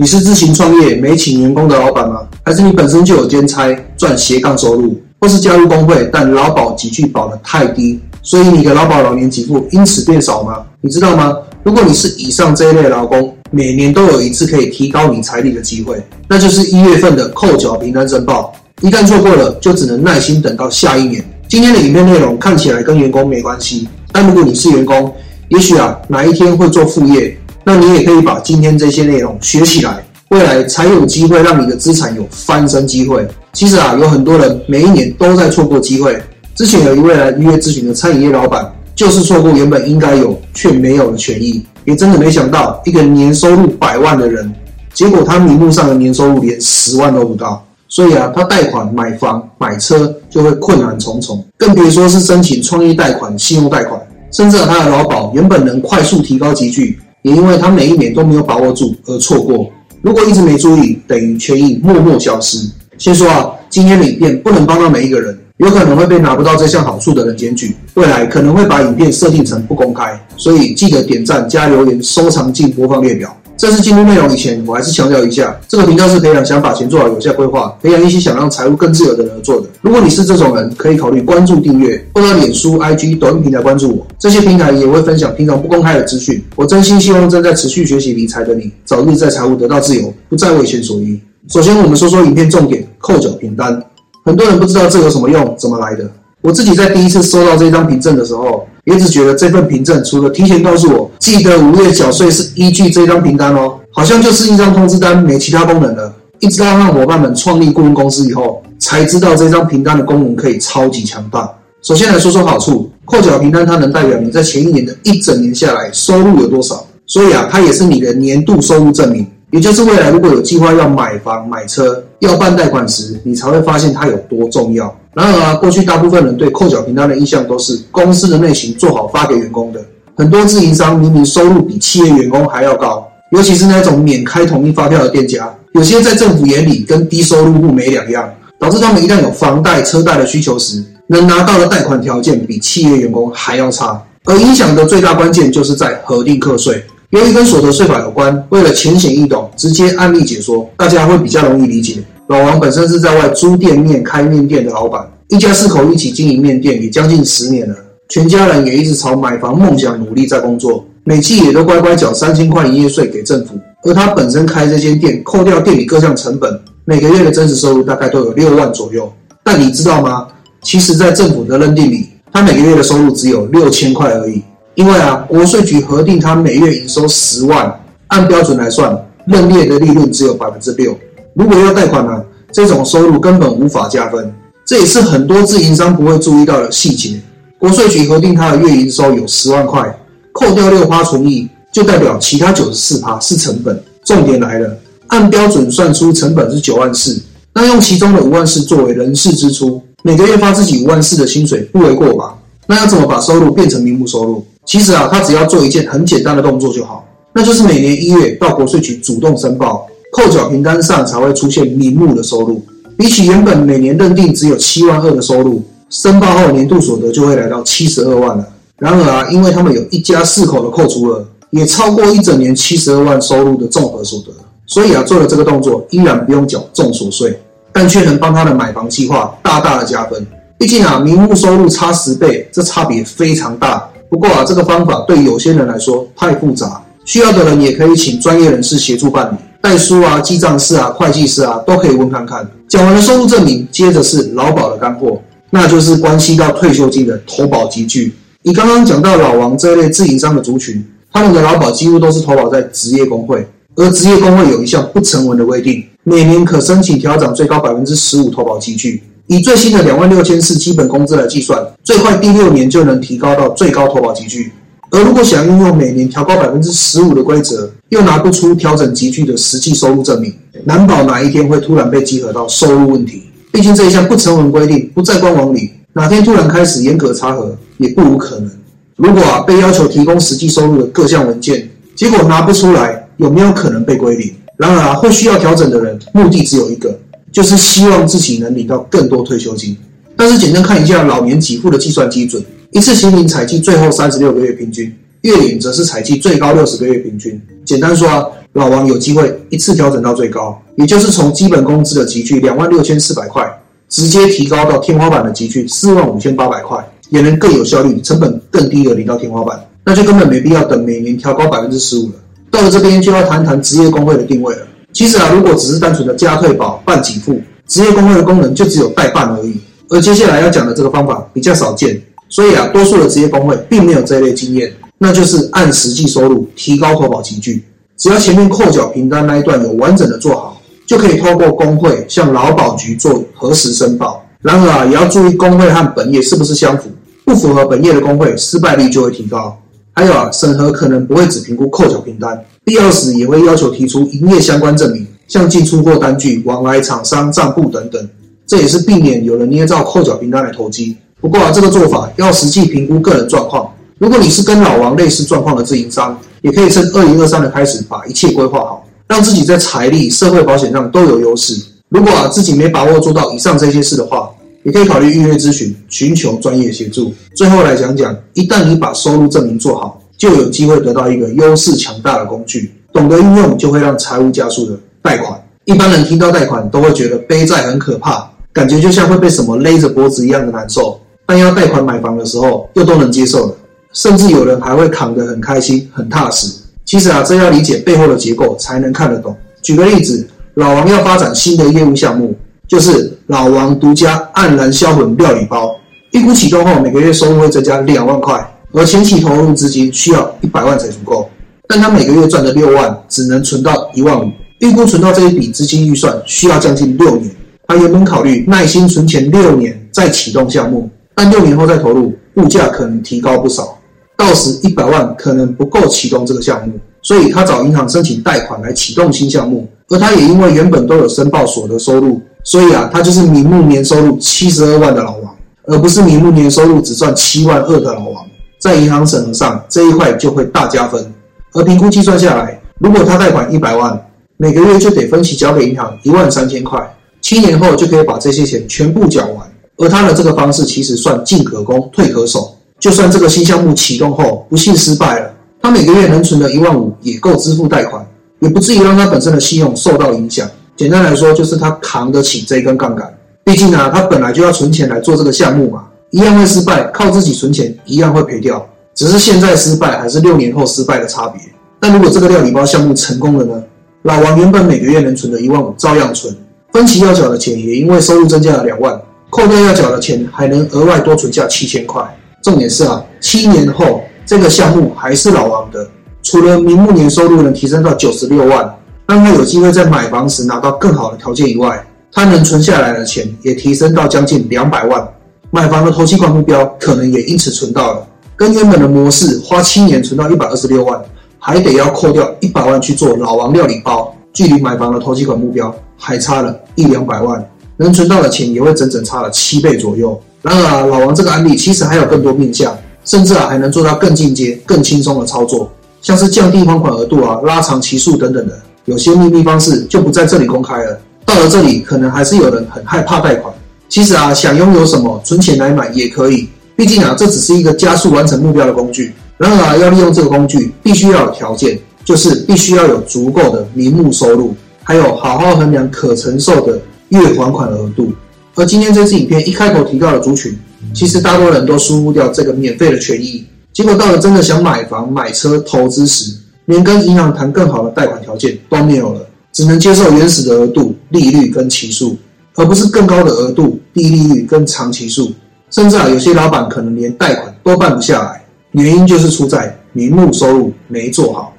你是自行创业没请员工的老板吗？还是你本身就有兼差赚斜杠收入，或是加入工会但劳保给具保的太低，所以你的劳保老年给付因此变少吗？你知道吗？如果你是以上这一类劳工，每年都有一次可以提高你财力的机会，那就是一月份的扣缴凭单申报。一旦错过了，就只能耐心等到下一年。今天的影片内容看起来跟员工没关系，但如果你是员工，也许啊哪一天会做副业，那你也可以把今天这些内容学起来，未来才有机会让你的资产有翻身机会。其实啊，有很多人每一年都在错过机会。之前有一位来预约咨询的餐饮业老板，就是错过原本应该有却没有的权益，也真的没想到一个年收入百万的人，结果他名目上的年收入连十万都不到。所以啊，他贷款买房买车就会困难重重，更别说是申请创业贷款、信用贷款，甚至他的劳保原本能快速提高集聚，也因为他每一年都没有把握住而错过。如果一直没注意，等于权益默默消失。先说啊，今天的影片不能帮到每一个人，有可能会被拿不到这项好处的人检举，未来可能会把影片设定成不公开，所以记得点赞加留言、收藏进播放列表。正式进入内容以前，我还是强调一下，这个频道是培养想法前做好有效规划，培养一些想让财务更自由的人而做的。如果你是这种人，可以考虑关注、订阅，或者脸书、IG、抖音平台关注我。这些平台也会分享平常不公开的资讯。我真心希望正在持续学习理财的你，早日在财务得到自由，不再为钱所依。首先，我们说说影片重点——扣缴凭单。很多人不知道这有什么用，怎么来的。我自己在第一次收到这张凭证的时候，也只觉得这份凭证除了提前告诉我记得五月缴税是依据这张凭单哦，好像就是一张通知单，没其他功能了。一直到让伙伴们创立顾问公司以后，才知道这张凭单的功能可以超级强大。首先来说说好处，扣缴凭单它能代表你在前一年的一整年下来收入有多少，所以啊，它也是你的年度收入证明。也就是未来如果有计划要买房、买车、要办贷款时，你才会发现它有多重要。然而啊，过去大部分人对扣缴凭单的印象都是公司的内勤做好发给员工的。很多自营商明明收入比企业员工还要高，尤其是那种免开统一发票的店家，有些在政府眼里跟低收入户没两样，导致他们一旦有房贷、车贷的需求时，能拿到的贷款条件比企业员工还要差。而影响的最大关键就是在核定课税。由于跟所得税法有关，为了浅显易懂，直接案例解说，大家会比较容易理解。老王本身是在外租店面开面店的老板，一家四口一起经营面店也将近十年了，全家人也一直朝买房梦想努力在工作，每季也都乖乖缴三千块营业税给政府。而他本身开这间店，扣掉店里各项成本，每个月的真实收入大概都有六万左右。但你知道吗？其实，在政府的认定里，他每个月的收入只有六千块而已。因为啊，国税局核定他每月营收十万，按标准来算，认列的利润只有百分之六。如果要贷款呢，这种收入根本无法加分。这也是很多自营商不会注意到的细节。国税局核定他的月营收有十万块，扣掉六趴存益，就代表其他九十四趴是成本。重点来了，按标准算出成本是九万四，那用其中的五万四作为人事支出，每个月发自己五万四的薪水，不为过吧？那要怎么把收入变成名目收入？其实啊，他只要做一件很简单的动作就好，那就是每年一月到国税局主动申报，扣缴凭单上才会出现名目的收入。比起原本每年认定只有七万二的收入，申报后年度所得就会来到七十二万了。然而啊，因为他们有一家四口的扣除额，也超过一整年七十二万收入的综合所得，所以啊，做了这个动作依然不用缴重所税，但却能帮他的买房计划大大的加分。毕竟啊，名目收入差十倍，这差别非常大。不过啊，这个方法对有些人来说太复杂，需要的人也可以请专业人士协助办理，代书啊、记账师啊、会计师啊都可以问看看。讲完了收入证明，接着是劳保的干货，那就是关系到退休金的投保集聚。你刚刚讲到老王这类自营商的族群，他们的劳保几乎都是投保在职业工会，而职业工会有一项不成文的规定，每年可申请调整最高百分之十五投保集聚。以最新的两万六千四基本工资来计算，最快第六年就能提高到最高投保集聚。而如果想运用每年调高百分之十五的规则，又拿不出调整集聚的实际收入证明，难保哪一天会突然被集合到收入问题。毕竟这一项不成文规定，不在官网里，哪天突然开始严格查核，也不无可能。如果啊被要求提供实际收入的各项文件，结果拿不出来，有没有可能被归零？然而啊，会需要调整的人，目的只有一个。就是希望自己能领到更多退休金，但是简单看一下老年给付的计算基准，一次行领采计最后三十六个月平均，月领则是采计最高六十个月平均。简单说啊，老王有机会一次调整到最高，也就是从基本工资的集聚两万六千四百块，直接提高到天花板的集聚四万五千八百块，也能更有效率、成本更低的领到天花板，那就根本没必要等每年调高百分之十五了。到了这边就要谈谈职业工会的定位了。其实啊，如果只是单纯的加退保、办给付，职业工会的功能就只有代办而已。而接下来要讲的这个方法比较少见，所以啊，多数的职业工会并没有这一类经验，那就是按实际收入提高投保集聚。只要前面扣缴凭单那一段有完整的做好，就可以透过工会向劳保局做核实申报。然而啊，也要注意工会和本业是不是相符，不符合本业的工会，失败率就会提高。还有啊，审核可能不会只评估扣缴凭单，必要时也会要求提出营业相关证明，像进出货单据、往来厂商账簿等等。这也是避免有人捏造扣缴凭单来投机。不过啊，这个做法要实际评估个人状况。如果你是跟老王类似状况的自营商，也可以趁二零二三的开始把一切规划好，让自己在财力、社会保险上都有优势。如果啊自己没把握做到以上这些事的话，也可以考虑预约咨询，寻求专业协助。最后来讲讲，一旦你把收入证明做好，就有机会得到一个优势强大的工具，懂得运用就会让财务加速的贷款。一般人听到贷款都会觉得背债很可怕，感觉就像会被什么勒着脖子一样的难受。但要贷款买房的时候，又都能接受了。甚至有人还会扛得很开心、很踏实。其实啊，这要理解背后的结构才能看得懂。举个例子，老王要发展新的业务项目，就是老王独家黯然销魂料理包。预估启动后，每个月收入会增加两万块，而前期投入资金需要一百万才足够。但他每个月赚的六万，只能存到一万五。预估存到这一笔资金预算需要将近六年。他原本考虑耐心存钱六年再启动项目，但六年后再投入，物价可能提高不少。到时一百万可能不够启动这个项目，所以他找银行申请贷款来启动新项目。而他也因为原本都有申报所得收入，所以啊，他就是名目年收入七十二万的老王，而不是名目年收入只赚七万二的老王。在银行审核上这一块就会大加分。而评估计算下来，如果他贷款一百万，每个月就得分期交给银行一万三千块，七年后就可以把这些钱全部缴完。而他的这个方式其实算进可攻，退可守。就算这个新项目启动后不幸失败了，他每个月能存的一万五也够支付贷款，也不至于让他本身的信用受到影响。简单来说，就是他扛得起这根杠杆。毕竟啊，他本来就要存钱来做这个项目嘛，一样会失败，靠自己存钱一样会赔掉，只是现在失败还是六年后失败的差别。但如果这个料理包项目成功了呢？老王原本每个月能存的一万五照样存，分期要缴的钱也因为收入增加了两万，扣掉要缴的钱，还能额外多存下七千块。重点是啊，七年后这个项目还是老王的。除了明目年收入能提升到九十六万，让他有机会在买房时拿到更好的条件以外，他能存下来的钱也提升到将近两百万。买房的投期款目标可能也因此存到了。跟原本的模式花七年存到一百二十六万，还得要扣掉一百万去做老王料理包，距离买房的投期款目标还差了一两百万，能存到的钱也会整整差了七倍左右。然而啊，老王这个案例其实还有更多面向，甚至啊还能做到更进阶、更轻松的操作，像是降低还款额度啊、拉长期数等等的，有些秘密方式就不在这里公开了。到了这里，可能还是有人很害怕贷款。其实啊，想拥有什么，存钱来买也可以。毕竟啊，这只是一个加速完成目标的工具。然而啊，要利用这个工具，必须要有条件，就是必须要有足够的名目收入，还有好好衡量可承受的月还款额度。而今天这支影片一开口提到的族群，其实大多人都疏忽掉这个免费的权益，结果到了真的想买房、买车、投资时，连跟银行谈更好的贷款条件都没有了，只能接受原始的额度、利率跟期数，而不是更高的额度、低利率跟长期数。甚至啊，有些老板可能连贷款都办不下来，原因就是出在名目收入没做好。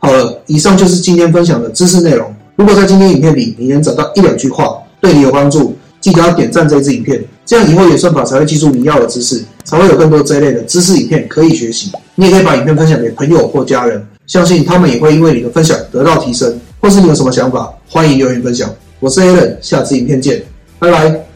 好了，以上就是今天分享的知识内容。如果在今天影片里你能找到一两句话对你有帮助，记得要点赞这支影片，这样以后演算法才会记住你要的知识，才会有更多这一类的知识影片可以学习。你也可以把影片分享给朋友或家人，相信他们也会因为你的分享得到提升。或是你有什么想法，欢迎留言分享。我是 a l a n 下次影片见，拜拜。